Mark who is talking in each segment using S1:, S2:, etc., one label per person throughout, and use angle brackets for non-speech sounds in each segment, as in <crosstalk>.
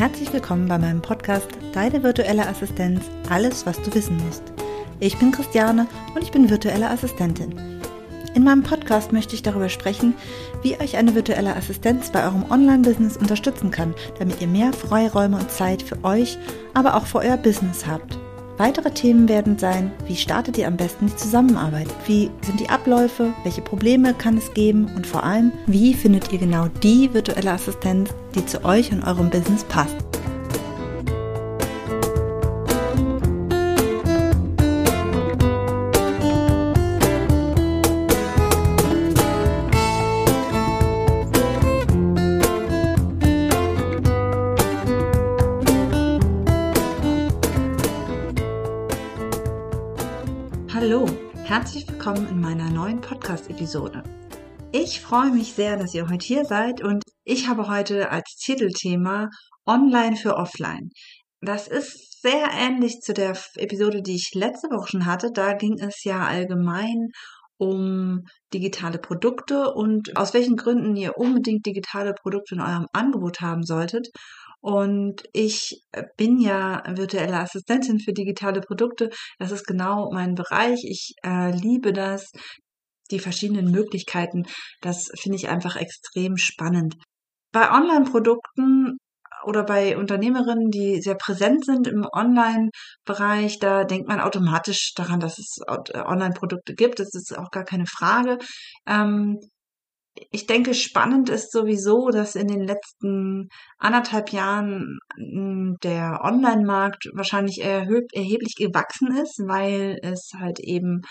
S1: Herzlich willkommen bei meinem Podcast Deine virtuelle Assistenz, alles was du wissen musst. Ich bin Christiane und ich bin virtuelle Assistentin. In meinem Podcast möchte ich darüber sprechen, wie euch eine virtuelle Assistenz bei eurem Online-Business unterstützen kann, damit ihr mehr Freiräume und Zeit für euch, aber auch für euer Business habt. Weitere Themen werden sein, wie startet ihr am besten die Zusammenarbeit? Wie sind die Abläufe? Welche Probleme kann es geben? Und vor allem, wie findet ihr genau die virtuelle Assistenz, die zu euch und eurem Business passt? Herzlich willkommen in meiner neuen Podcast-Episode. Ich freue mich sehr, dass ihr heute hier seid und ich habe heute als Titelthema Online für Offline. Das ist sehr ähnlich zu der Episode, die ich letzte Woche schon hatte. Da ging es ja allgemein um digitale Produkte und aus welchen Gründen ihr unbedingt digitale Produkte in eurem Angebot haben solltet. Und ich äh, bin ja virtuelle Assistentin für digitale Produkte. Das ist genau mein Bereich. Ich äh, liebe das, die verschiedenen Möglichkeiten. Das finde ich einfach extrem spannend. Bei Online-Produkten oder bei Unternehmerinnen, die sehr präsent sind im Online-Bereich, da denkt man automatisch daran, dass es äh, Online-Produkte gibt. Das ist auch gar keine Frage. Ähm, ich denke, spannend ist sowieso, dass in den letzten anderthalb Jahren hm, der Online-Markt wahrscheinlich erheblich gewachsen ist, weil es halt eben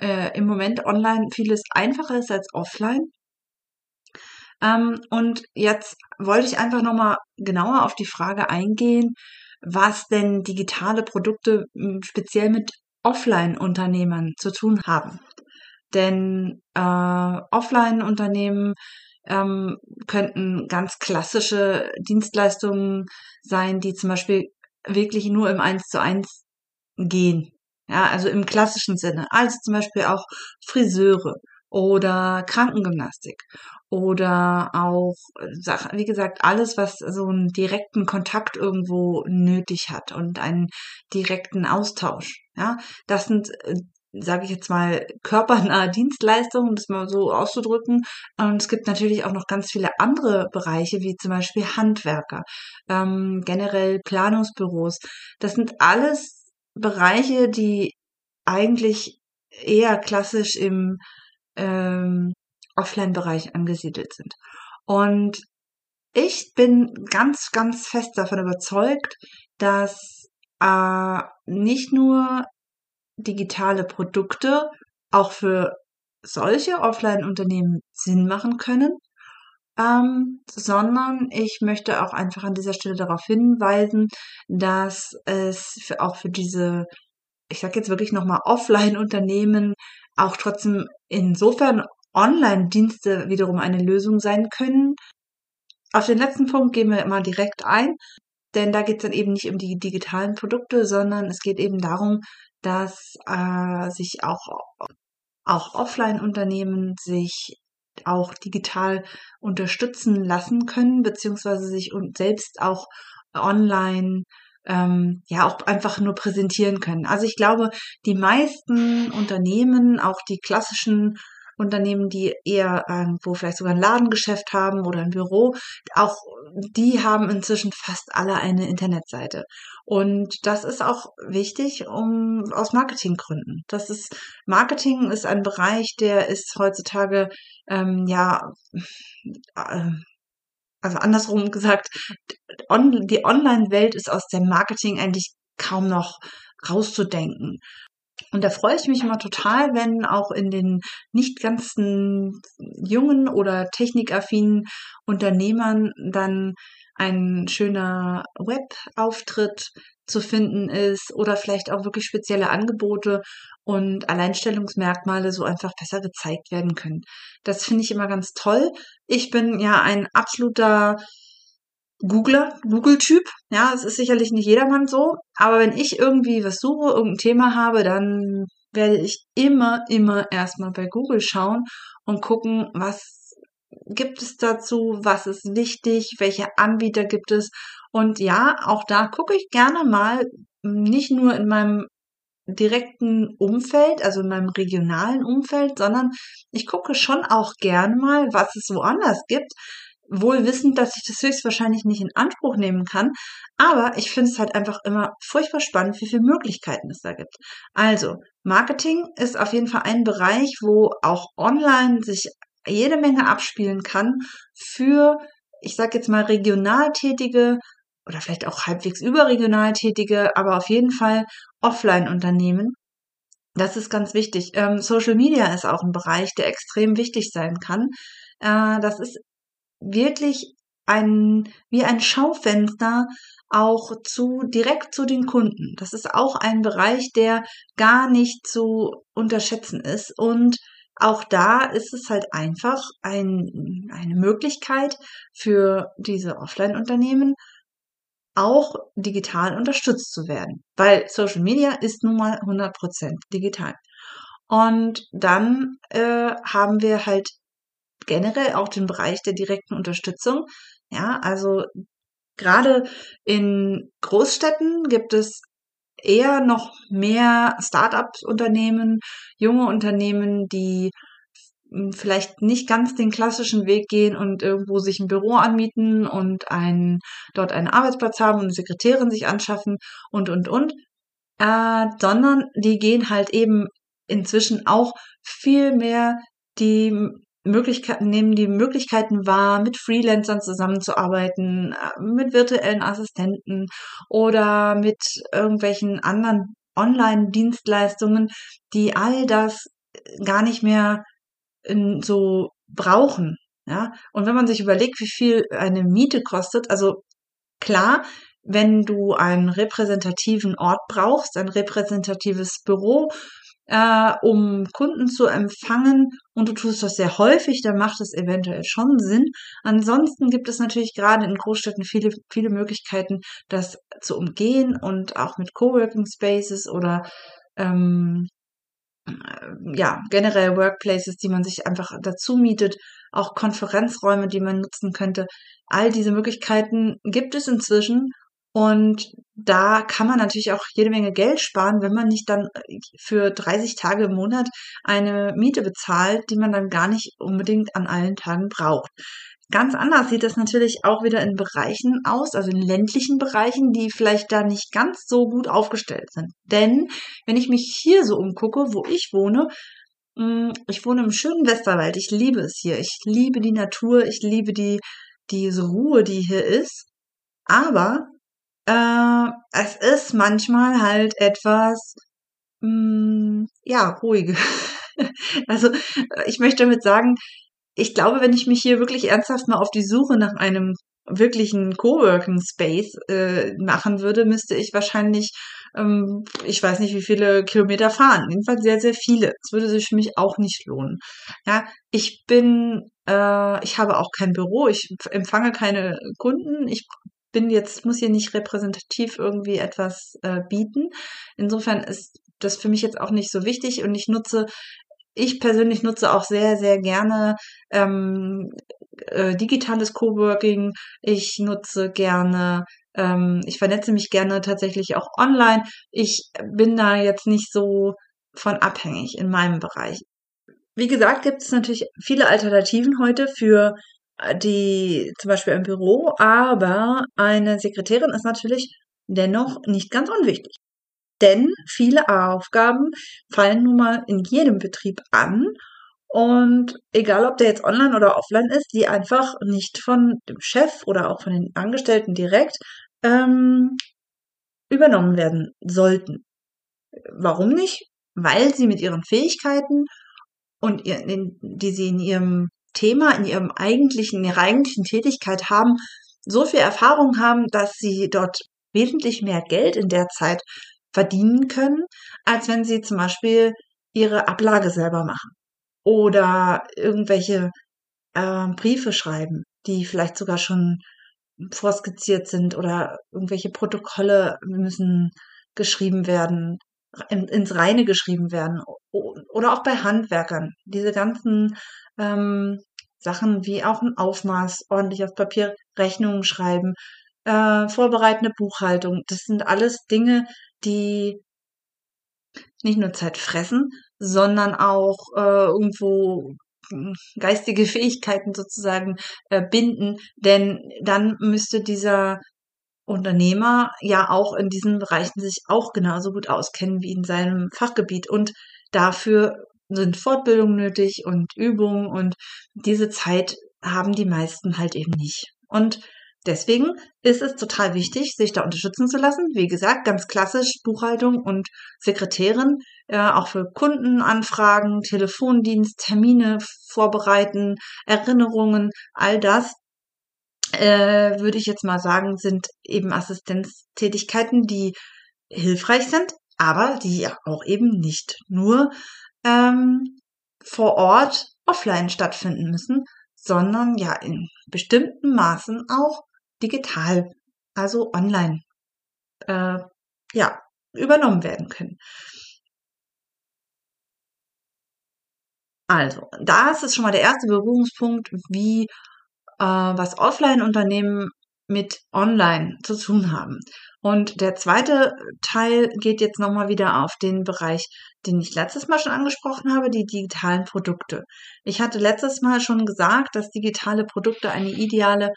S1: äh, im Moment online vieles einfacher ist als offline. Ähm, und jetzt wollte ich einfach nochmal genauer auf die Frage eingehen, was denn digitale Produkte hm, speziell mit Offline-Unternehmern zu tun haben. Denn äh, Offline-Unternehmen ähm, könnten ganz klassische Dienstleistungen sein, die zum Beispiel wirklich nur im Eins zu eins gehen. Ja, also im klassischen Sinne. Also zum Beispiel auch Friseure oder Krankengymnastik oder auch, wie gesagt, alles, was so einen direkten Kontakt irgendwo nötig hat und einen direkten Austausch. Ja, das sind äh, sage ich jetzt mal, körpernahe <laughs> Dienstleistungen, das mal so auszudrücken. Und es gibt natürlich auch noch ganz viele andere Bereiche, wie zum Beispiel Handwerker, ähm, generell Planungsbüros. Das sind alles Bereiche, die eigentlich eher klassisch im ähm, Offline-Bereich angesiedelt sind. Und ich bin ganz, ganz fest davon überzeugt, dass äh, nicht nur digitale Produkte auch für solche Offline-Unternehmen Sinn machen können, ähm, sondern ich möchte auch einfach an dieser Stelle darauf hinweisen, dass es für, auch für diese, ich sage jetzt wirklich nochmal Offline-Unternehmen auch trotzdem insofern Online-Dienste wiederum eine Lösung sein können. Auf den letzten Punkt gehen wir mal direkt ein, denn da geht es dann eben nicht um die digitalen Produkte, sondern es geht eben darum, dass äh, sich auch, auch Offline-Unternehmen sich auch digital unterstützen lassen können, beziehungsweise sich und selbst auch online ähm, ja auch einfach nur präsentieren können. Also ich glaube, die meisten Unternehmen, auch die klassischen Unternehmen, die eher irgendwo vielleicht sogar ein Ladengeschäft haben oder ein Büro, auch die haben inzwischen fast alle eine Internetseite. Und das ist auch wichtig, um aus Marketinggründen. Das ist Marketing ist ein Bereich, der ist heutzutage ähm, ja äh, also andersrum gesagt, die Online-Welt ist aus dem Marketing eigentlich kaum noch rauszudenken. Und da freue ich mich immer total, wenn auch in den nicht ganzen jungen oder technikaffinen Unternehmern dann ein schöner Webauftritt zu finden ist oder vielleicht auch wirklich spezielle Angebote und Alleinstellungsmerkmale so einfach besser gezeigt werden können. Das finde ich immer ganz toll. Ich bin ja ein absoluter Googler, Google-Typ. Ja, es ist sicherlich nicht jedermann so. Aber wenn ich irgendwie was suche, irgendein Thema habe, dann werde ich immer, immer erstmal bei Google schauen und gucken, was gibt es dazu? Was ist wichtig? Welche Anbieter gibt es? Und ja, auch da gucke ich gerne mal, nicht nur in meinem direkten Umfeld, also in meinem regionalen Umfeld, sondern ich gucke schon auch gerne mal, was es woanders gibt, wohl wissend, dass ich das höchstwahrscheinlich nicht in Anspruch nehmen kann. Aber ich finde es halt einfach immer furchtbar spannend, wie viele Möglichkeiten es da gibt. Also, Marketing ist auf jeden Fall ein Bereich, wo auch online sich jede Menge abspielen kann für, ich sage jetzt mal, regional tätige oder vielleicht auch halbwegs überregional tätige, aber auf jeden Fall Offline-Unternehmen. Das ist ganz wichtig. Ähm, Social Media ist auch ein Bereich, der extrem wichtig sein kann. Äh, das ist wirklich ein, wie ein Schaufenster auch zu, direkt zu den Kunden. Das ist auch ein Bereich, der gar nicht zu unterschätzen ist. Und auch da ist es halt einfach ein, eine Möglichkeit für diese Offline-Unternehmen, auch digital unterstützt zu werden. Weil Social Media ist nun mal 100% digital. Und dann äh, haben wir halt generell auch den Bereich der direkten Unterstützung. Ja, also gerade in Großstädten gibt es eher noch mehr Start-up-Unternehmen, junge Unternehmen, die vielleicht nicht ganz den klassischen Weg gehen und irgendwo sich ein Büro anmieten und ein, dort einen Arbeitsplatz haben und eine Sekretärin sich anschaffen und, und, und, äh, sondern die gehen halt eben inzwischen auch viel mehr die Möglichkeiten, nehmen die Möglichkeiten wahr, mit Freelancern zusammenzuarbeiten, äh, mit virtuellen Assistenten oder mit irgendwelchen anderen Online-Dienstleistungen, die all das gar nicht mehr so brauchen. Ja, und wenn man sich überlegt, wie viel eine Miete kostet, also klar, wenn du einen repräsentativen Ort brauchst, ein repräsentatives Büro, äh, um Kunden zu empfangen und du tust das sehr häufig, dann macht es eventuell schon Sinn. Ansonsten gibt es natürlich gerade in Großstädten viele, viele Möglichkeiten, das zu umgehen und auch mit Coworking Spaces oder ähm, ja, generell Workplaces, die man sich einfach dazu mietet, auch Konferenzräume, die man nutzen könnte. All diese Möglichkeiten gibt es inzwischen und da kann man natürlich auch jede Menge Geld sparen, wenn man nicht dann für 30 Tage im Monat eine Miete bezahlt, die man dann gar nicht unbedingt an allen Tagen braucht. Ganz anders sieht das natürlich auch wieder in Bereichen aus, also in ländlichen Bereichen, die vielleicht da nicht ganz so gut aufgestellt sind. Denn wenn ich mich hier so umgucke, wo ich wohne, mm, ich wohne im schönen Westerwald, ich liebe es hier, ich liebe die Natur, ich liebe die, diese Ruhe, die hier ist. Aber äh, es ist manchmal halt etwas, mh, mm, ja, ruhig. <laughs> also ich möchte damit sagen, ich glaube, wenn ich mich hier wirklich ernsthaft mal auf die Suche nach einem wirklichen Coworking Space äh, machen würde, müsste ich wahrscheinlich, ähm, ich weiß nicht, wie viele Kilometer fahren. Jedenfalls sehr, sehr viele. Es würde sich für mich auch nicht lohnen. Ja, ich bin, äh, ich habe auch kein Büro, ich empfange keine Kunden, ich bin jetzt, muss hier nicht repräsentativ irgendwie etwas äh, bieten. Insofern ist das für mich jetzt auch nicht so wichtig und ich nutze ich persönlich nutze auch sehr, sehr gerne ähm, äh, digitales Coworking. Ich nutze gerne, ähm, ich vernetze mich gerne tatsächlich auch online. Ich bin da jetzt nicht so von abhängig in meinem Bereich. Wie gesagt, gibt es natürlich viele Alternativen heute für die zum Beispiel im Büro, aber eine Sekretärin ist natürlich dennoch nicht ganz unwichtig. Denn viele Aufgaben fallen nun mal in jedem Betrieb an. Und egal, ob der jetzt online oder offline ist, die einfach nicht von dem Chef oder auch von den Angestellten direkt ähm, übernommen werden sollten. Warum nicht? Weil sie mit ihren Fähigkeiten und ihr, die sie in ihrem Thema, in ihrem eigentlichen, in ihrer eigentlichen Tätigkeit haben, so viel Erfahrung haben, dass sie dort wesentlich mehr Geld in der Zeit verdienen können, als wenn sie zum Beispiel ihre Ablage selber machen oder irgendwelche äh, Briefe schreiben, die vielleicht sogar schon vorskizziert sind oder irgendwelche Protokolle müssen geschrieben werden, ins Reine geschrieben werden oder auch bei Handwerkern. Diese ganzen ähm, Sachen wie auch ein Aufmaß ordentlich auf Papier, Rechnungen schreiben, äh, vorbereitende Buchhaltung. Das sind alles Dinge, die nicht nur Zeit fressen, sondern auch äh, irgendwo hm, geistige Fähigkeiten sozusagen äh, binden, denn dann müsste dieser Unternehmer ja auch in diesen Bereichen sich auch genauso gut auskennen wie in seinem Fachgebiet und dafür sind Fortbildungen nötig und Übungen und diese Zeit haben die meisten halt eben nicht. Und deswegen ist es total wichtig, sich da unterstützen zu lassen. Wie gesagt, ganz klassisch Buchhaltung und Sekretärin, äh, auch für Kundenanfragen, Telefondienst, Termine vorbereiten, Erinnerungen, all das äh, würde ich jetzt mal sagen, sind eben Assistenztätigkeiten, die hilfreich sind, aber die auch eben nicht nur ähm, vor Ort offline stattfinden müssen, sondern ja in bestimmten Maßen auch digital, also online, äh, ja, übernommen werden können. Also, da ist es schon mal der erste Berührungspunkt, wie äh, was Offline-Unternehmen mit Online zu tun haben. Und der zweite Teil geht jetzt nochmal wieder auf den Bereich, den ich letztes Mal schon angesprochen habe, die digitalen Produkte. Ich hatte letztes Mal schon gesagt, dass digitale Produkte eine ideale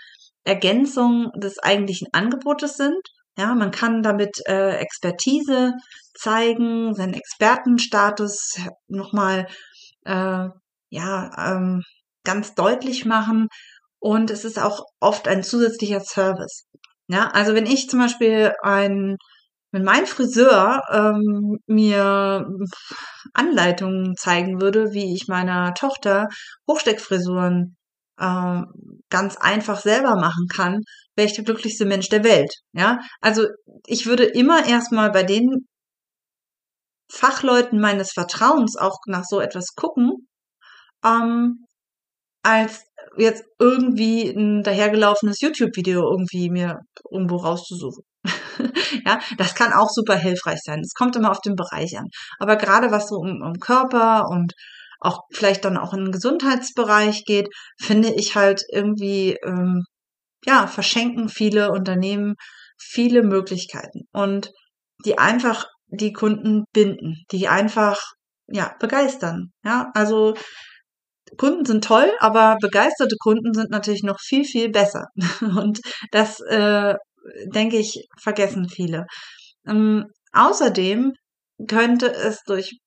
S1: Ergänzung des eigentlichen Angebotes sind. Ja, man kann damit äh, Expertise zeigen, seinen Expertenstatus nochmal äh, ja ähm, ganz deutlich machen und es ist auch oft ein zusätzlicher Service. Ja, also wenn ich zum Beispiel ein, wenn mein Friseur ähm, mir Anleitungen zeigen würde, wie ich meiner Tochter Hochsteckfrisuren äh, ganz einfach selber machen kann, wäre ich der glücklichste Mensch der Welt. Ja, also ich würde immer erstmal bei den Fachleuten meines Vertrauens auch nach so etwas gucken, ähm, als jetzt irgendwie ein dahergelaufenes YouTube-Video irgendwie mir irgendwo rauszusuchen. <laughs> ja, das kann auch super hilfreich sein. Es kommt immer auf den Bereich an. Aber gerade was so um, um Körper und auch vielleicht dann auch in den Gesundheitsbereich geht, finde ich halt irgendwie, ähm, ja, verschenken viele Unternehmen viele Möglichkeiten und die einfach die Kunden binden, die einfach, ja, begeistern. Ja, also Kunden sind toll, aber begeisterte Kunden sind natürlich noch viel, viel besser. <laughs> Und das, äh, denke ich, vergessen viele. Ähm, außerdem könnte es durch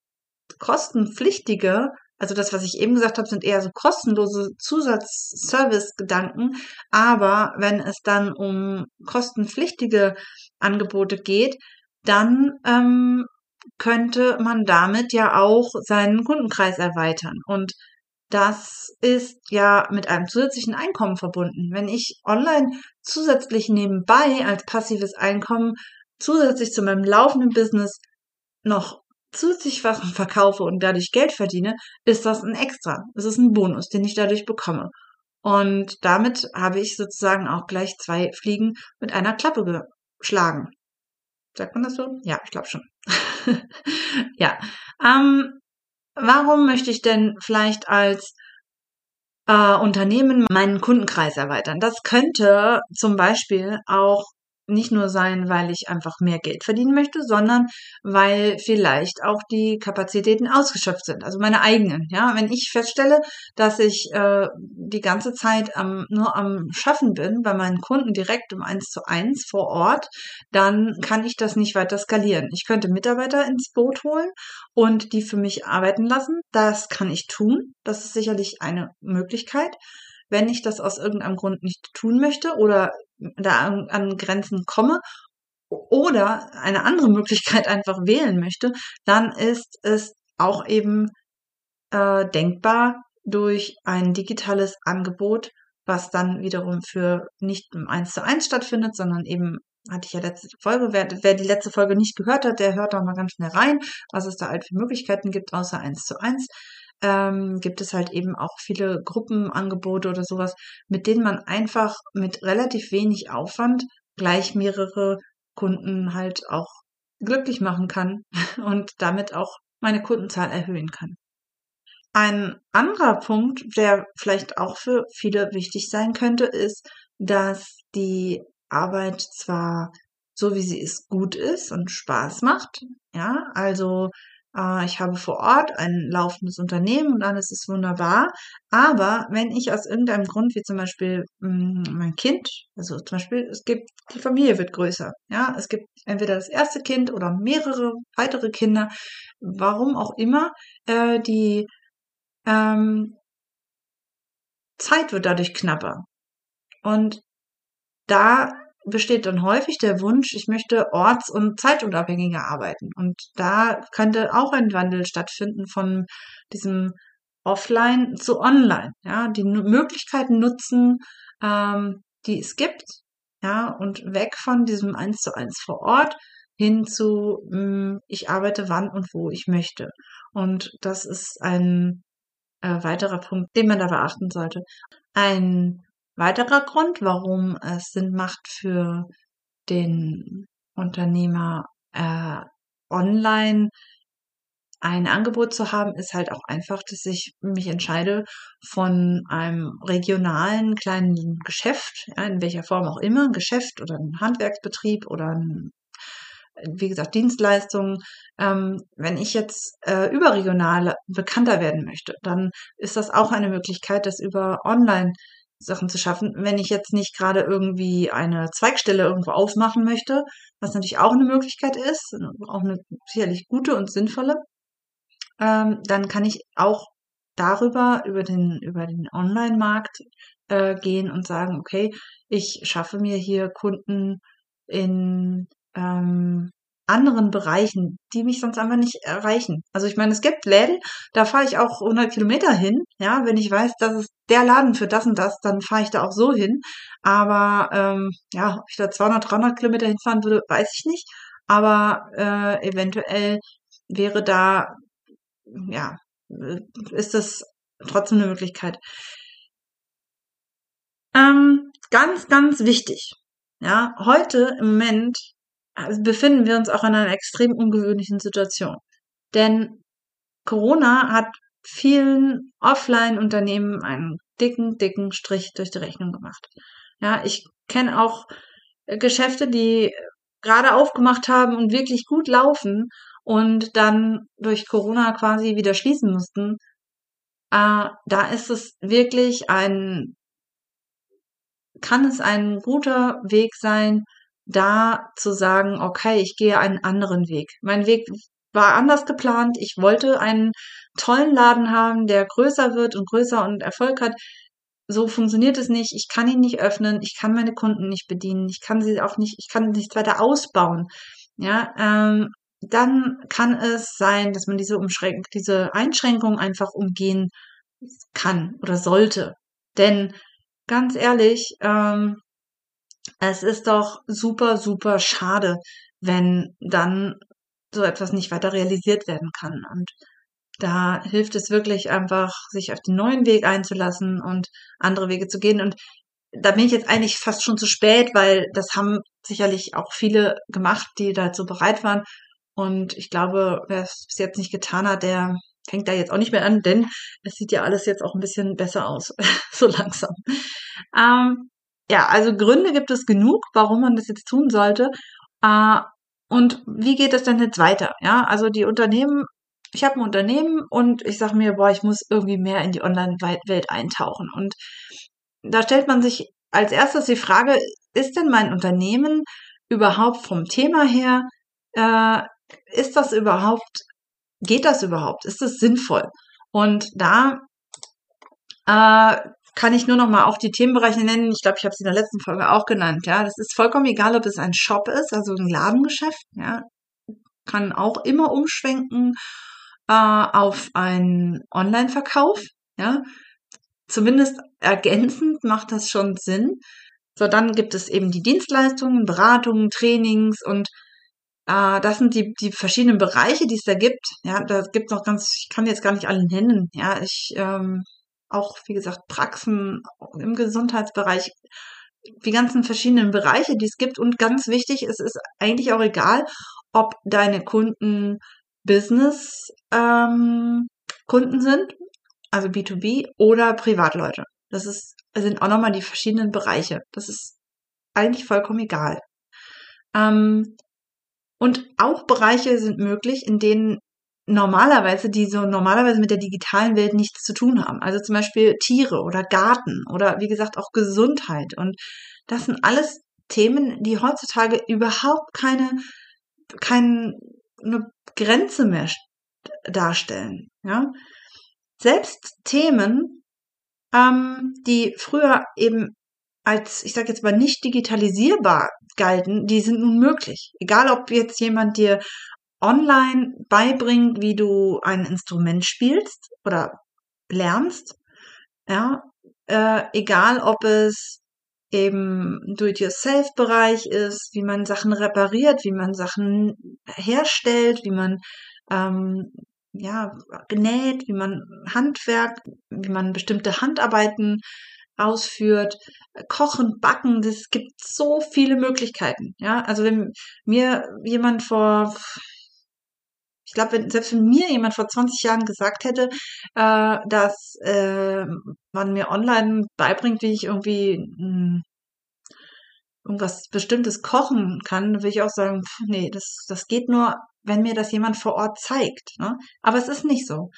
S1: kostenpflichtige, also das, was ich eben gesagt habe, sind eher so kostenlose Zusatzservice-Gedanken, aber wenn es dann um kostenpflichtige Angebote geht, dann ähm, könnte man damit ja auch seinen Kundenkreis erweitern. Und das ist ja mit einem zusätzlichen Einkommen verbunden. Wenn ich online zusätzlich nebenbei als passives Einkommen zusätzlich zu meinem laufenden Business noch zusätzlich was verkaufe und dadurch Geld verdiene, ist das ein Extra. Das ist ein Bonus, den ich dadurch bekomme. Und damit habe ich sozusagen auch gleich zwei Fliegen mit einer Klappe geschlagen. Sagt man das so? Ja, ich glaube schon. <laughs> ja. Ähm, Warum möchte ich denn vielleicht als äh, Unternehmen meinen Kundenkreis erweitern? Das könnte zum Beispiel auch nicht nur sein, weil ich einfach mehr Geld verdienen möchte, sondern weil vielleicht auch die Kapazitäten ausgeschöpft sind, also meine eigenen. Ja, wenn ich feststelle, dass ich äh, die ganze Zeit am, nur am Schaffen bin bei meinen Kunden direkt um eins zu eins vor Ort, dann kann ich das nicht weiter skalieren. Ich könnte Mitarbeiter ins Boot holen und die für mich arbeiten lassen. Das kann ich tun. Das ist sicherlich eine Möglichkeit. Wenn ich das aus irgendeinem Grund nicht tun möchte oder da an, an Grenzen komme oder eine andere Möglichkeit einfach wählen möchte, dann ist es auch eben äh, denkbar durch ein digitales Angebot, was dann wiederum für nicht im 1 zu 1 stattfindet, sondern eben hatte ich ja letzte Folge. Wer, wer die letzte Folge nicht gehört hat, der hört da mal ganz schnell rein, was es da halt für Möglichkeiten gibt, außer 1 zu 1 ähm, gibt es halt eben auch viele Gruppenangebote oder sowas, mit denen man einfach mit relativ wenig Aufwand gleich mehrere Kunden halt auch glücklich machen kann <laughs> und damit auch meine Kundenzahl erhöhen kann. ein anderer Punkt, der vielleicht auch für viele wichtig sein könnte, ist, dass die Arbeit zwar so wie sie ist gut ist und Spaß macht, ja, also äh, ich habe vor Ort ein laufendes Unternehmen und alles ist wunderbar, aber wenn ich aus irgendeinem Grund, wie zum Beispiel mh, hm, mein Kind, also zum Beispiel, es gibt, die Familie wird größer, ja, es gibt entweder das erste Kind oder mehrere weitere Kinder, warum auch immer, äh, die ähm, Zeit wird dadurch knapper. Und da besteht dann häufig der Wunsch, ich möchte orts- und zeitunabhängiger arbeiten. Und da könnte auch ein Wandel stattfinden von diesem Offline zu Online. Ja, die Möglichkeiten nutzen, ähm, die es gibt, ja, und weg von diesem eins zu eins vor Ort hin zu, mh, hm, ich arbeite wann und wo ich möchte. Und das ist ein äh, weiterer Punkt, den man da beachten sollte. Ein weiterer Grund, warum es Sinn macht für den Unternehmer äh, online ein Angebot zu haben, ist halt auch einfach, dass ich mich entscheide von einem regionalen kleinen Geschäft, ja, in welcher Form auch immer, ein Geschäft oder ein Handwerksbetrieb oder ein wie gesagt, Dienstleistungen. Ähm, wenn ich jetzt äh, überregional bekannter werden möchte, dann ist das auch eine Möglichkeit, das über Online Sachen zu schaffen. Wenn ich jetzt nicht gerade irgendwie eine Zweigstelle irgendwo aufmachen möchte, was natürlich auch eine Möglichkeit ist, auch eine sicherlich gute und sinnvolle, ähm, dann kann ich auch darüber, über den, über den Online-Markt äh, gehen und sagen, okay, ich schaffe mir hier Kunden in ähm, anderen Bereichen, die mich sonst einfach nicht erreichen. Also ich meine, es gibt Läden, da fahre ich auch 100 Kilometer hin. Ja, wenn ich weiß, das ist der Laden für das und das, dann fahre ich da auch so hin. Aber ähm, ja, ob ich da 200, 300 Kilometer hinfahren würde, weiß ich nicht. Aber äh, eventuell wäre da, ja, ist das trotzdem eine Möglichkeit. Ähm, ganz, ganz wichtig. Ja, heute im Moment befinden wir uns auch in einer extrem ungewöhnlichen Situation. Denn Corona hat vielen Offline-Unternehmen einen dicken, dicken Strich durch die Rechnung gemacht. Ja, ich kenne auch Geschäfte, die gerade aufgemacht haben und wirklich gut laufen und dann durch Corona quasi wieder schließen mussten. Äh, da ist es wirklich ein, kann es ein guter Weg sein, da zu sagen, okay, ich gehe einen anderen Weg. Mein Weg war anders geplant. Ich wollte einen tollen Laden haben, der größer wird und größer und Erfolg hat. So funktioniert es nicht. Ich kann ihn nicht öffnen. Ich kann meine Kunden nicht bedienen. Ich kann sie auch nicht, ich kann nichts weiter ausbauen. Ja, ähm, dann kann es sein, dass man diese Umschränk diese Einschränkung einfach umgehen kann oder sollte. Denn ganz ehrlich, ähm, es ist doch super, super schade, wenn dann so etwas nicht weiter realisiert werden kann. Und da hilft es wirklich einfach, sich auf den neuen Weg einzulassen und andere Wege zu gehen. Und da bin ich jetzt eigentlich fast schon zu spät, weil das haben sicherlich auch viele gemacht, die dazu bereit waren. Und ich glaube, wer es bis jetzt nicht getan hat, der fängt da jetzt auch nicht mehr an, denn es sieht ja alles jetzt auch ein bisschen besser aus, <laughs> so langsam. Ähm, ja, also Gründe gibt es genug, warum man das jetzt tun sollte. Äh, und wie geht es denn jetzt weiter? Ja, also die Unternehmen, ich habe ein Unternehmen und ich sage mir, boah, ich muss irgendwie mehr in die Online-Welt eintauchen. Und da stellt man sich als erstes die Frage, ist denn mein Unternehmen überhaupt vom Thema her, äh, ist das überhaupt, geht das überhaupt? Ist das sinnvoll? Und da äh, kann ich nur noch mal auch die Themenbereiche nennen. Ich glaube, ich habe sie in der letzten Folge auch genannt. Ja, das ist vollkommen egal, ob es ein Shop ist, also ein Ladengeschäft. Ja, kann auch immer umschwenken äh, auf einen Online-Verkauf. Ja, zumindest ergänzend macht das schon Sinn. So, dann gibt es eben die Dienstleistungen, Beratungen, Trainings und äh, das sind die, die verschiedenen Bereiche, die es da gibt. Ja, da gibt es noch ganz, ich kann jetzt gar nicht alle nennen. Ja, ich ähm, auch, wie gesagt, Praxen im Gesundheitsbereich, die ganzen verschiedenen Bereiche, die es gibt. Und ganz wichtig, es ist eigentlich auch egal, ob deine Kunden Business ähm, Kunden sind also B2B oder Privatleute. Das ist, sind auch nochmal die verschiedenen Bereiche. Das ist eigentlich vollkommen egal. Ähm, und auch Bereiche sind möglich, in denen normalerweise, die so normalerweise mit der digitalen Welt nichts zu tun haben. Also zum Beispiel Tiere oder Garten oder wie gesagt auch Gesundheit. Und das sind alles Themen, die heutzutage überhaupt keine, keine Grenze mehr darstellen. Ja? Selbst Themen, ähm, die früher eben als, ich sage jetzt mal, nicht digitalisierbar galten, die sind nun möglich. Egal, ob jetzt jemand dir online beibringt, wie du ein Instrument spielst oder lernst, ja, äh, egal ob es eben Do-it-yourself-Bereich ist, wie man Sachen repariert, wie man Sachen herstellt, wie man ähm, ja genäht, wie man Handwerk, wie man bestimmte Handarbeiten ausführt, kochen, backen, das gibt so viele Möglichkeiten. Ja, also wenn mir jemand vor ich glaube, wenn, selbst wenn mir jemand vor 20 Jahren gesagt hätte, äh, dass äh, man mir online beibringt, wie ich irgendwie mh, hm, irgendwas Bestimmtes kochen kann, würde ich auch sagen, pff, nee, das, das geht nur, wenn mir das jemand vor Ort zeigt. Ne? Aber es ist nicht so.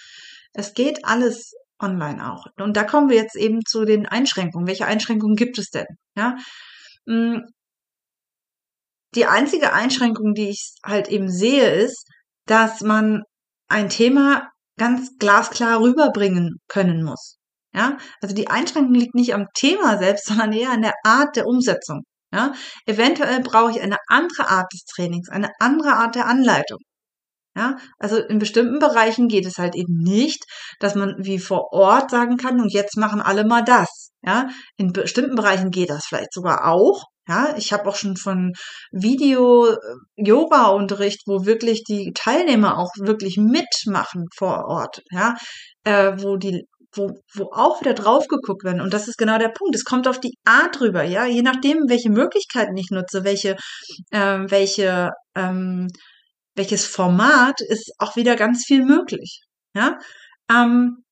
S1: Es geht alles online auch. Und da kommen wir jetzt eben zu den Einschränkungen. Welche Einschränkungen gibt es denn? Ja, hm, die einzige Einschränkung, die ich halt eben sehe, ist, dass man ein Thema ganz glasklar rüberbringen können muss. Ja, also die Einschränkung liegt nicht am Thema selbst, <laughs> sondern eher an der Art der Umsetzung. Ja, eventuell brauche ich eine andere Art des Trainings, eine andere Art der Anleitung. Ja, also in bestimmten Bereichen geht es halt eben nicht, dass man wie vor Ort sagen kann, und jetzt machen alle mal das. Ja, in bestimmten Bereichen geht das vielleicht sogar auch. Ja, ich habe auch schon von Video-Yoga-Unterricht, äh, wo wirklich die Teilnehmer auch wirklich mitmachen vor Ort, ja, äh, wo die wo, wo auch wieder drauf geguckt werden. Und das ist genau der Punkt. Es kommt auf die Art drüber, ja. Je nachdem, welche Möglichkeiten ich nutze, welche, ähm, welche, ähm, welches Format, ist auch wieder ganz viel möglich. Ja. Ähm,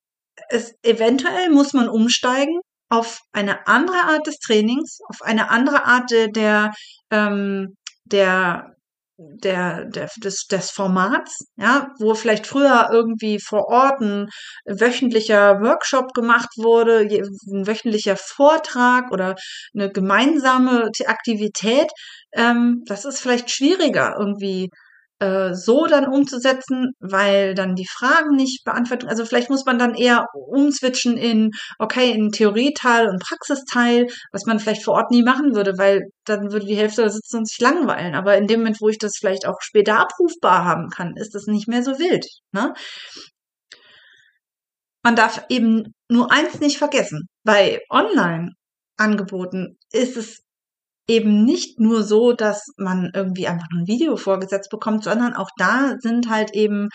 S1: es, eventuell muss man umsteigen auf eine andere Art des Trainings, auf eine andere Art der, ähm, der der, der, des, des Formats, ja, wo vielleicht früher irgendwie vor Ort ein wöchentlicher Workshop gemacht wurde, ein wöchentlicher Vortrag oder eine gemeinsame Aktivität, ähm, das ist vielleicht schwieriger irgendwie äh, so dann umzusetzen, weil dann die Fragen nicht beantwortet. Also vielleicht muss man dann eher umswitchen in, okay, in Theorieteil und Praxisteil, was man vielleicht vor Ort nie machen würde, weil dann würde die Hälfte da sitzen und sich langweilen. Aber in dem Moment, wo ich das vielleicht auch später abrufbar haben kann, ist das nicht mehr so wild. Ne? Man darf eben nur eins nicht vergessen. Bei Online-Angeboten ist es eben nicht nur so, dass man irgendwie einfach nur ein Video vorgesetzt bekommt, sondern auch da sind halt eben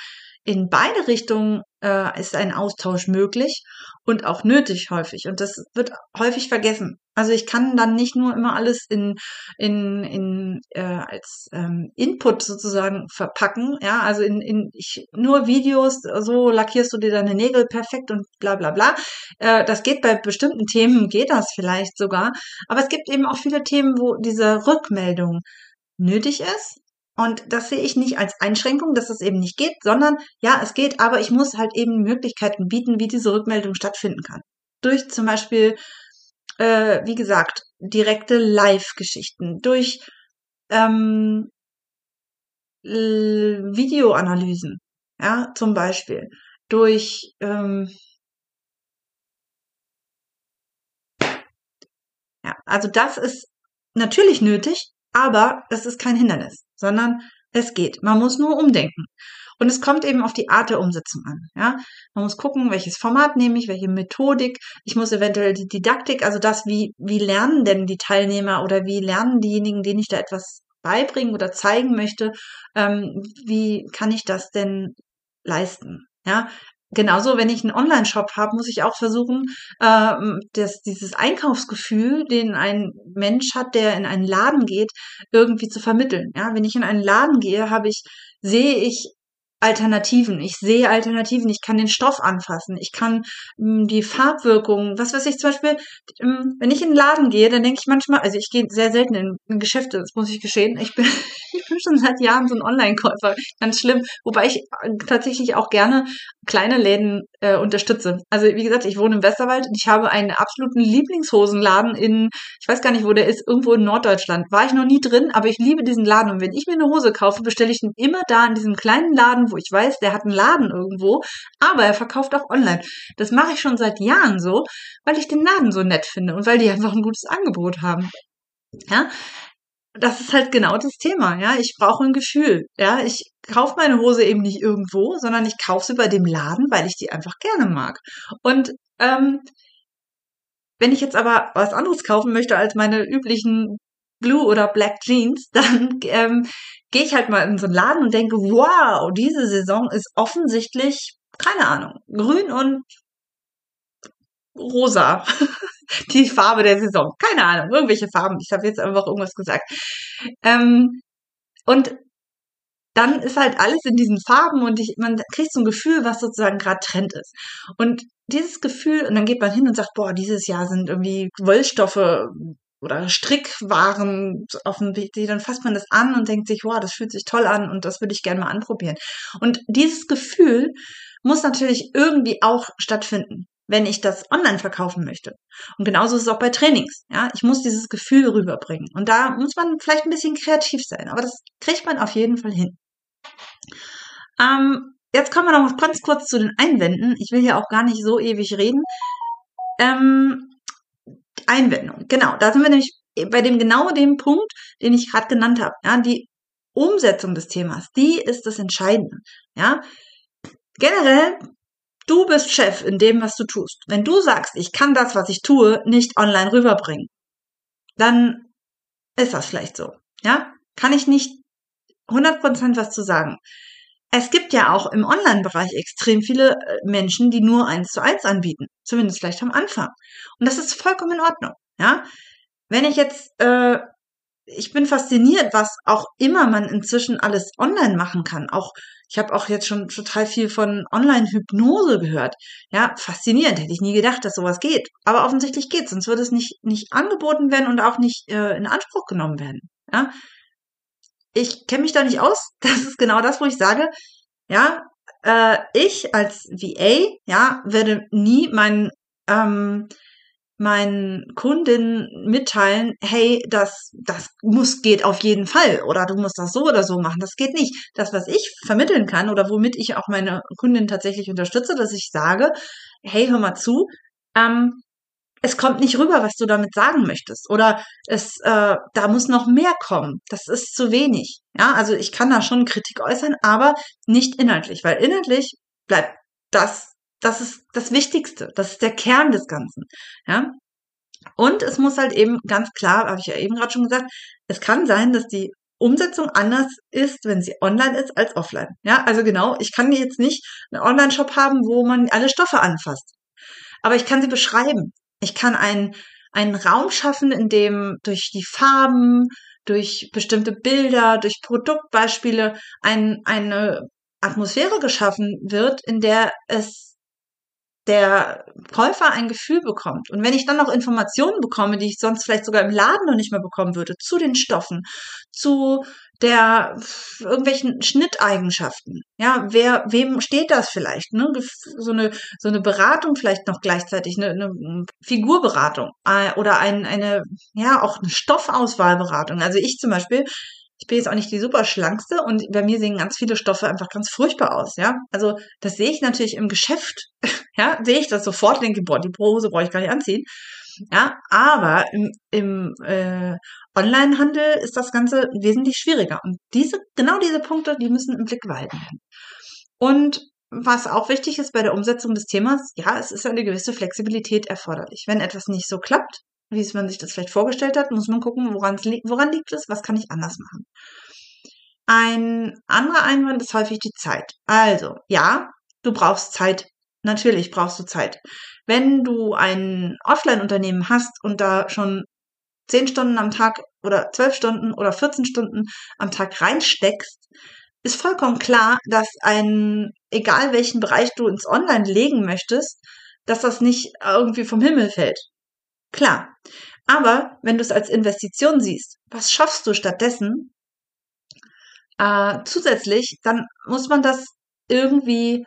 S1: in beide Richtungen äh, ist ein Austausch möglich und auch nötig häufig. Und das wird häufig vergessen. Also ich kann dann nicht nur immer alles in, in, in äh, als ähm, Input sozusagen verpacken. Ja, also in, in ich, nur Videos, so lackierst du dir deine Nägel perfekt und bla bla bla. Äh, das geht bei bestimmten Themen, geht das vielleicht sogar. Aber es gibt eben auch viele Themen, wo diese Rückmeldung nötig ist und das sehe ich nicht als Einschränkung, dass es eben nicht geht, sondern ja, es geht, aber ich muss halt eben Möglichkeiten bieten, wie diese Rückmeldung stattfinden kann. Durch zum Beispiel, äh, wie gesagt, direkte Live-Geschichten, durch ähm, Videoanalysen, ja, zum Beispiel, durch ähm, ja, also das ist natürlich nötig, aber das ist kein Hindernis sondern es geht. Man muss nur umdenken. Und es kommt eben auf die Art der Umsetzung an. Ja, man muss gucken, welches Format nehme ich, welche Methodik. Ich muss eventuell die Didaktik, also das, wie wie lernen denn die Teilnehmer oder wie lernen diejenigen, denen ich da etwas beibringen oder zeigen möchte, ähm, wie kann ich das denn leisten? Ja, Genauso, wenn ich einen Online-Shop habe, muss ich auch versuchen, äh, das, dieses Einkaufsgefühl, den ein Mensch hat, der in einen Laden geht, irgendwie zu vermitteln. Ja, wenn ich in einen Laden gehe, habe ich, sehe ich Alternativen. Ich sehe Alternativen. Ich kann den Stoff anfassen. Ich kann mh, hm, die Farbwirkung, was weiß ich zum Beispiel, mh, hm, wenn ich in den Laden gehe, dann denke ich manchmal, also ich gehe sehr selten in, in Geschäfte, das muss ich geschehen. Ich bin, <laughs> ich bin schon seit Jahren so ein Online-Käufer. Ganz schlimm. Wobei ich äh, tatsächlich auch gerne kleine Läden äh, unterstütze. Also wie gesagt, ich wohne im Westerwald und ich habe einen absoluten Lieblingshosenladen in, ich weiß gar nicht, wo der ist, irgendwo in Norddeutschland. War ich noch nie drin, aber ich liebe diesen Laden. Und wenn ich mir eine Hose kaufe, bestelle ich den immer da in diesem kleinen Laden, wo ich weiß, der hat einen Laden irgendwo, aber er verkauft auch online. Das mache ich schon seit Jahren so, weil ich den Laden so nett finde und weil die einfach ein gutes Angebot haben. Ja, das ist halt genau das Thema, ja. Ich brauche ein Gefühl, ja. Ich kaufe meine Hose eben nicht irgendwo, sondern ich kaufe sie bei dem Laden, weil ich die einfach gerne mag. Und ähm, wenn ich jetzt aber was anderes kaufen möchte als meine üblichen Blue oder Black Jeans, <laughs> dann ähm, gehe ich halt mal in so einen Laden und denke, wow, diese Saison ist offensichtlich, keine Ahnung, grün und rosa. <laughs> Die Farbe der Saison. Keine Ahnung, irgendwelche Farben. Ich habe jetzt einfach irgendwas gesagt. Ähm, und dann ist halt alles in diesen Farben und ich, man kriegt so ein Gefühl, was sozusagen gerade Trend ist. Und dieses Gefühl, und dann geht man hin und sagt, boah, dieses Jahr sind irgendwie Wollstoffe oder Strickwaren auf dem PC, dann fasst man das an und denkt sich, wow, das fühlt sich toll an und das würde ich gerne mal anprobieren. Und dieses Gefühl muss natürlich irgendwie auch stattfinden, wenn ich das online verkaufen möchte. Und genauso ist es auch bei Trainings. Ja, ich muss dieses Gefühl rüberbringen. Und da muss man vielleicht ein bisschen kreativ sein, aber das kriegt man auf jeden Fall hin. Ähm, jetzt kommen wir noch ganz kurz zu den Einwänden. Ich will hier auch gar nicht so ewig reden. Ähm, Einwendung. Genau, da sind wir nämlich bei dem genau dem Punkt, den ich gerade genannt habe. Ja, die Umsetzung des Themas, die ist das Entscheidende. Ja, generell, du bist Chef in dem, was du tust. Wenn du sagst, ich kann das, was ich tue, nicht online rüberbringen, dann ist das vielleicht so. Ja, kann ich nicht 100% was zu sagen. Es gibt ja auch im Online-Bereich extrem viele äh, Menschen, die nur eins zu eins anbieten. Zumindest vielleicht am Anfang. Und das ist vollkommen in Ordnung. Ja, wenn ich jetzt, äh, ich bin fasziniert, was auch immer man inzwischen alles online machen kann. Auch ich habe auch jetzt schon total viel von Online-Hypnose gehört. Ja, faszinierend. Hätte ich nie gedacht, dass sowas geht. Aber offensichtlich geht, sonst würde es nicht nicht angeboten werden und auch nicht äh, in Anspruch genommen werden. Ja, ich kenne mich da nicht aus. <laughs> Das ist genau das, wo ich sage, ja, äh, ich als VA, ja, werde nie meinen ähm, meinen Kundinnen mitteilen, hey, das, das muss, geht auf jeden Fall oder du musst das so oder so machen. Das geht nicht. Das, was ich vermitteln kann oder womit ich auch meine Kundin tatsächlich unterstütze, dass ich sage, hey, hör mal zu, ähm, es kommt nicht rüber, was du damit sagen möchtest. Oder es, äh, da muss noch mehr kommen. Das ist zu wenig. Ja, also ich kann da schon Kritik äußern, aber nicht inhaltlich, weil inhaltlich bleibt das, das ist das Wichtigste. Das ist der Kern des Ganzen. Ja. Und es muss halt eben ganz klar, habe ich ja eben gerade schon gesagt, es kann sein, dass die Umsetzung anders ist, wenn sie online ist als offline. Ja, also genau, ich kann jetzt nicht einen Online-Shop haben, wo man alle Stoffe anfasst. Aber ich kann sie beschreiben. Ich kann einen, einen Raum schaffen, in dem durch die Farben, durch bestimmte Bilder, durch Produktbeispiele ein, eine Atmosphäre geschaffen wird, in der es der Käufer ein Gefühl bekommt. Und wenn ich dann noch Informationen bekomme, die ich sonst vielleicht sogar im Laden noch nicht mehr bekommen würde, zu den Stoffen, zu der irgendwelchen Schnitteigenschaften. Ja, wer, wem steht das vielleicht? Ne? So eine so eine Beratung vielleicht noch gleichzeitig, eine, eine Figurberatung äh, oder ein, eine ja auch eine Stoffauswahlberatung. Also ich zum Beispiel ich bin jetzt auch nicht die super schlankste und bei mir sehen ganz viele Stoffe einfach ganz furchtbar aus, ja. Also das sehe ich natürlich im Geschäft, <laughs> ja, sehe ich das sofort, denke, boah, die Hose brauche ich gar nicht anziehen. Ja, aber im, im äh, Onlinehandel ist das Ganze wesentlich schwieriger. Und diese, genau diese Punkte, die müssen im Blick behalten werden. Und was auch wichtig ist bei der Umsetzung des Themas, ja, es ist eine gewisse Flexibilität erforderlich. Wenn etwas nicht so klappt, wie es man sich das vielleicht vorgestellt hat, muss man gucken, woran, li woran liegt es, was kann ich anders machen. Ein anderer Einwand ist häufig die Zeit. Also, ja, du brauchst Zeit. Natürlich brauchst du Zeit. Wenn du ein Offline-Unternehmen hast und da schon zehn Stunden am Tag oder zwölf Stunden oder 14 Stunden am Tag reinsteckst, ist vollkommen klar, dass ein, egal welchen Bereich du ins Online legen möchtest, dass das nicht irgendwie vom Himmel fällt. Klar. Aber wenn du es als Investition siehst, was schaffst du stattdessen? Äh, zusätzlich, dann muss man das irgendwie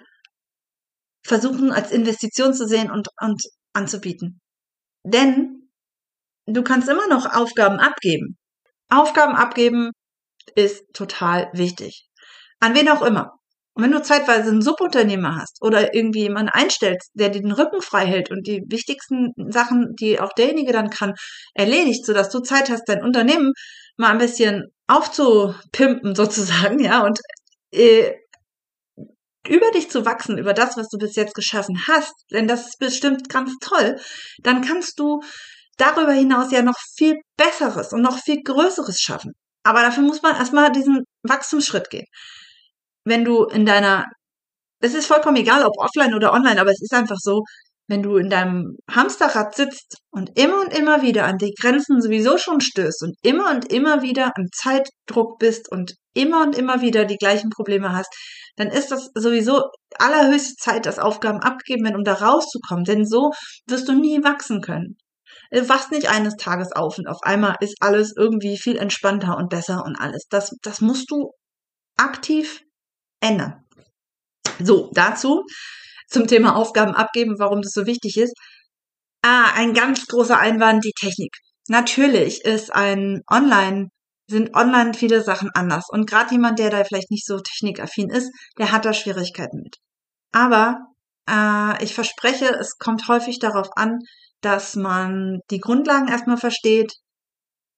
S1: versuchen als Investition zu sehen und, und anzubieten. Denn du kannst immer noch Aufgaben abgeben. Aufgaben abgeben ist total wichtig. An wen auch immer. Und wenn du zeitweise einen Subunternehmer hast oder irgendwie jemanden einstellst, der dir den Rücken frei hält und die wichtigsten Sachen, die auch derjenige dann kann, erledigt, sodass du Zeit hast, dein Unternehmen mal ein bisschen aufzupimpen <laughs> sozusagen, ja, und äh, über dich zu wachsen, über das, was du bis jetzt geschaffen hast, denn das ist bestimmt ganz toll, dann kannst du darüber hinaus ja noch viel Besseres und noch viel Größeres schaffen. Aber dafür muss man erstmal diesen Wachstumsschritt gehen. Wenn du in deiner, es ist vollkommen egal, ob offline oder online, aber es ist einfach so, wenn du in deinem Hamsterrad sitzt und immer und immer wieder an die Grenzen sowieso schon stößt und immer und immer wieder am Zeitdruck bist und immer und immer wieder die gleichen Probleme hast, dann ist das sowieso allerhöchste Zeit, dass Aufgaben abgeben werden, um da rauszukommen. Denn so wirst du nie wachsen können. Du wachst nicht eines Tages auf und auf einmal ist alles irgendwie viel entspannter und besser und alles. Das, das musst du aktiv ändern. So, dazu zum Thema Aufgaben abgeben, warum das so wichtig ist. Ah, ein ganz großer Einwand, die Technik. Natürlich ist ein Online, sind online viele Sachen anders. Und gerade jemand, der da vielleicht nicht so technikaffin ist, der hat da Schwierigkeiten mit. Aber äh, ich verspreche, es kommt häufig darauf an, dass man die Grundlagen erstmal versteht,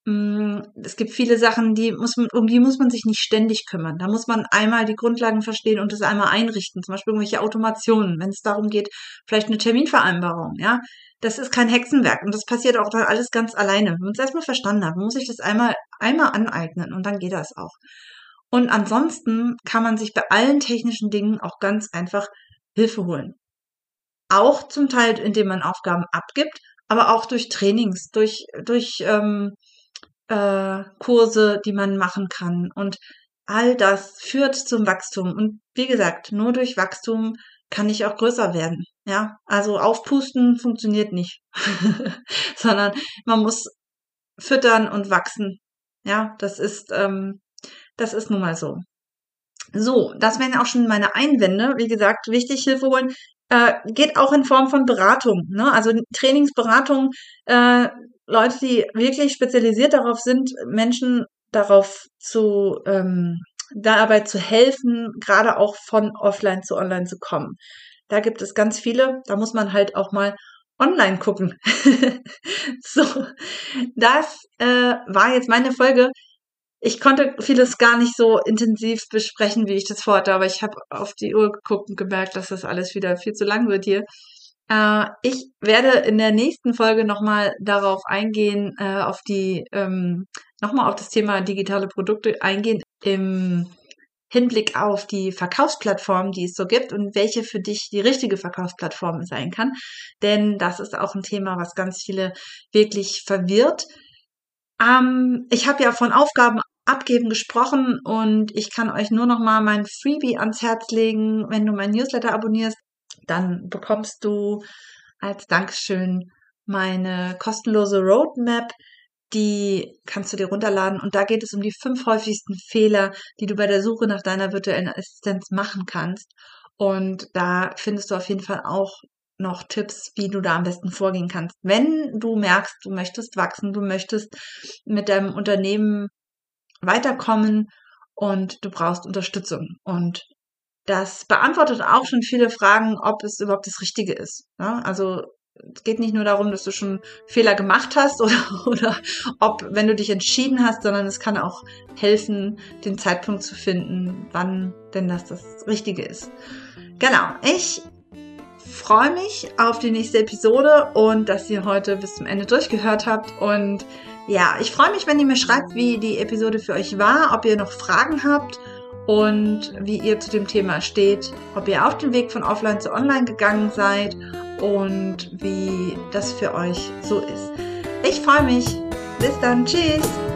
S1: es gibt viele Sachen, die muss man, um die muss man sich nicht ständig kümmern. Da muss man einmal die Grundlagen verstehen und das einmal einrichten. Zum Beispiel irgendwelche Automationen, wenn es darum geht, vielleicht eine Terminvereinbarung, ja. Das ist kein Hexenwerk und das passiert auch dann alles ganz alleine. Wenn man es erstmal verstanden hat, muss ich das einmal, einmal aneignen und dann geht das auch. Und ansonsten kann man sich bei allen technischen Dingen auch ganz einfach Hilfe holen. Auch zum Teil, indem man Aufgaben abgibt, aber auch durch Trainings, durch, durch, ähm, äh, Kurse, die man machen kann. Und all das führt zum Wachstum. Und wie gesagt, nur durch Wachstum kann ich auch größer werden. Ja, also aufpusten funktioniert nicht, <laughs> sondern man muss füttern und wachsen. Ja, das ist, ähm, das ist nun mal so. So, das wären auch schon meine Einwände. Wie gesagt, wichtig Hilfe holen. Äh, geht auch in Form von Beratung. Ne? Also Trainingsberatung äh, Leute, die wirklich spezialisiert darauf sind, Menschen darauf zu, ähm, dabei zu helfen, gerade auch von offline zu online zu kommen. Da gibt es ganz viele, da muss man halt auch mal online gucken. <laughs> so, das äh, war jetzt meine Folge. Ich konnte vieles gar nicht so intensiv besprechen, wie ich das vorhatte, aber ich habe auf die Uhr geguckt und gemerkt, dass das alles wieder viel zu lang wird hier. Äh, ich werde in der nächsten Folge nochmal darauf eingehen, äh, auf die, ähm, nochmal auf das Thema digitale Produkte eingehen im Hinblick auf die Verkaufsplattform, die es so gibt und welche für dich die richtige Verkaufsplattform sein kann. Denn das ist auch ein Thema, was ganz viele wirklich verwirrt. Ähm, ich habe ja von Aufgaben abgeben gesprochen und ich kann euch nur noch mal mein Freebie ans Herz legen, wenn du mein Newsletter abonnierst dann bekommst du als Dankeschön meine kostenlose Roadmap. Die kannst du dir runterladen und da geht es um die fünf häufigsten Fehler, die du bei der Suche nach deiner virtuellen Assistenz machen kannst. Und da findest du auf jeden Fall auch noch Tipps, wie du da am besten vorgehen kannst. Wenn du merkst, du möchtest wachsen, du möchtest mit deinem Unternehmen weiterkommen und du brauchst Unterstützung. Und das beantwortet auch schon viele Fragen, ob es überhaupt das Richtige ist. Ne? also es geht nicht nur darum, dass du schon Fehler gemacht hast <laughs> oder, oder ob, wenn du dich entschieden hast, sondern es kann auch helfen, den Zeitpunkt zu finden, wann denn das das Richtige ist. Genau, ich freue mich auf die nächste Episode und dass ihr heute bis zum Ende durchgehört habt. Und ja, ich freue mich, wenn ihr mir schreibt, wie die Episode für euch war, ob ihr noch Fragen habt und wie ihr zu dem Thema steht, ob ihr auf den Weg von offline zu online gegangen seid und wie das für euch so ist. Ich freue mich. Bis dann. Tschüss.